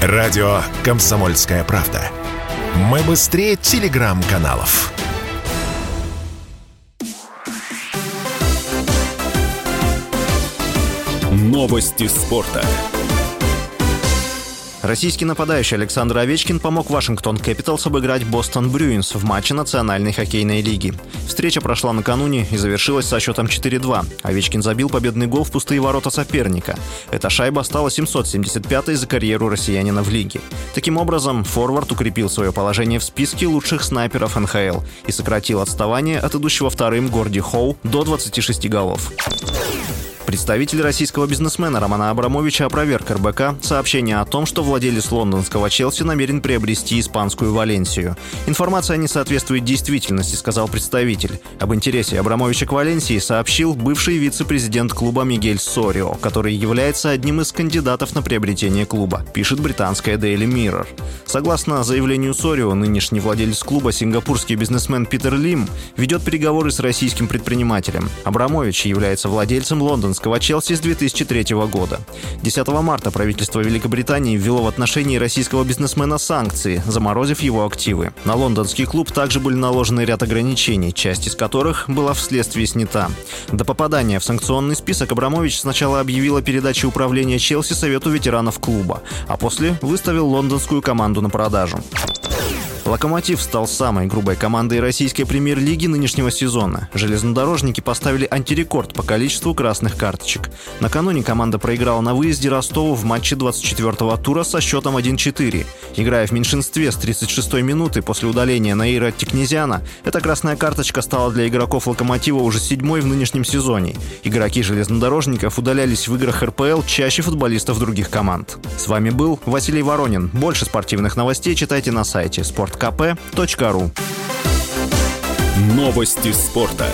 Радио «Комсомольская правда». Мы быстрее телеграм-каналов. Новости спорта. Российский нападающий Александр Овечкин помог Вашингтон Кэпиталс обыграть Бостон Брюинс в матче Национальной хоккейной лиги. Встреча прошла накануне и завершилась со счетом 4-2. Овечкин забил победный гол в пустые ворота соперника. Эта шайба стала 775-й за карьеру россиянина в лиге. Таким образом, форвард укрепил свое положение в списке лучших снайперов НХЛ и сократил отставание от идущего вторым Горди Хоу до 26 голов. Представитель российского бизнесмена Романа Абрамовича опроверг РБК сообщение о том, что владелец лондонского Челси намерен приобрести испанскую Валенсию. Информация не соответствует действительности, сказал представитель. Об интересе Абрамовича к Валенсии сообщил бывший вице-президент клуба Мигель Сорио, который является одним из кандидатов на приобретение клуба, пишет британская Daily Mirror. Согласно заявлению Сорио, нынешний владелец клуба, сингапурский бизнесмен Питер Лим, ведет переговоры с российским предпринимателем. Абрамович является владельцем лондонского лондонского Челси с 2003 года. 10 марта правительство Великобритании ввело в отношении российского бизнесмена санкции, заморозив его активы. На лондонский клуб также были наложены ряд ограничений, часть из которых была вследствие снята. До попадания в санкционный список Абрамович сначала объявил о передаче управления Челси Совету ветеранов клуба, а после выставил лондонскую команду на продажу. «Локомотив» стал самой грубой командой российской премьер-лиги нынешнего сезона. Железнодорожники поставили антирекорд по количеству красных карточек. Накануне команда проиграла на выезде Ростову в матче 24-го тура со счетом 1-4. Играя в меньшинстве с 36-й минуты после удаления Наира Тикнезиана, эта красная карточка стала для игроков «Локомотива» уже седьмой в нынешнем сезоне. Игроки железнодорожников удалялись в играх РПЛ чаще футболистов других команд. С вами был Василий Воронин. Больше спортивных новостей читайте на сайте спорт sportkp.ru Новости спорта.